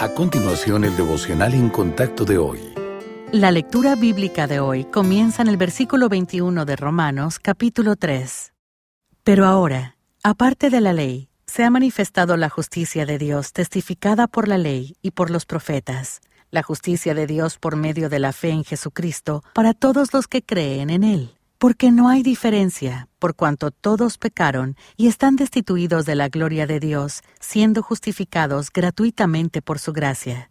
A continuación, el devocional en contacto de hoy. La lectura bíblica de hoy comienza en el versículo 21 de Romanos, capítulo 3. Pero ahora, aparte de la ley, se ha manifestado la justicia de Dios testificada por la ley y por los profetas, la justicia de Dios por medio de la fe en Jesucristo para todos los que creen en Él porque no hay diferencia, por cuanto todos pecaron y están destituidos de la gloria de Dios, siendo justificados gratuitamente por su gracia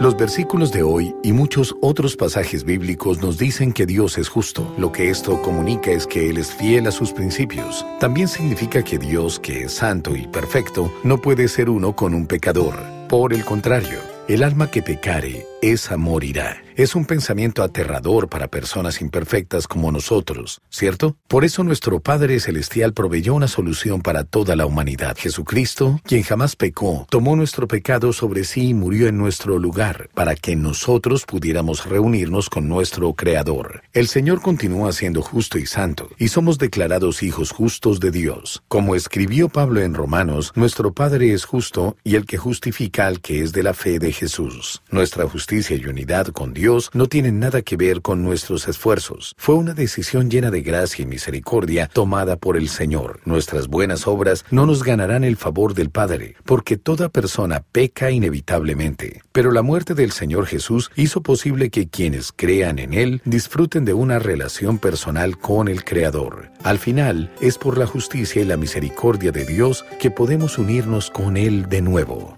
Los versículos de hoy y muchos otros pasajes bíblicos nos dicen que Dios es justo. Lo que esto comunica es que Él es fiel a sus principios. También significa que Dios, que es santo y perfecto, no puede ser uno con un pecador. Por el contrario, el alma que pecare, esa morirá. Es un pensamiento aterrador para personas imperfectas como nosotros, ¿cierto? Por eso nuestro Padre Celestial proveyó una solución para toda la humanidad. Jesucristo, quien jamás pecó, tomó nuestro pecado sobre sí y murió en nuestro lugar, para que nosotros pudiéramos reunirnos con nuestro Creador. El Señor continúa siendo justo y santo, y somos declarados hijos justos de Dios. Como escribió Pablo en Romanos, nuestro Padre es justo y el que justifica al que es de la fe de Jesús. Nuestra justicia y unidad con Dios no tienen nada que ver con nuestros esfuerzos. Fue una decisión llena de gracia y misericordia tomada por el Señor. Nuestras buenas obras no nos ganarán el favor del Padre, porque toda persona peca inevitablemente. Pero la muerte del Señor Jesús hizo posible que quienes crean en Él disfruten de una relación personal con el Creador. Al final, es por la justicia y la misericordia de Dios que podemos unirnos con Él de nuevo.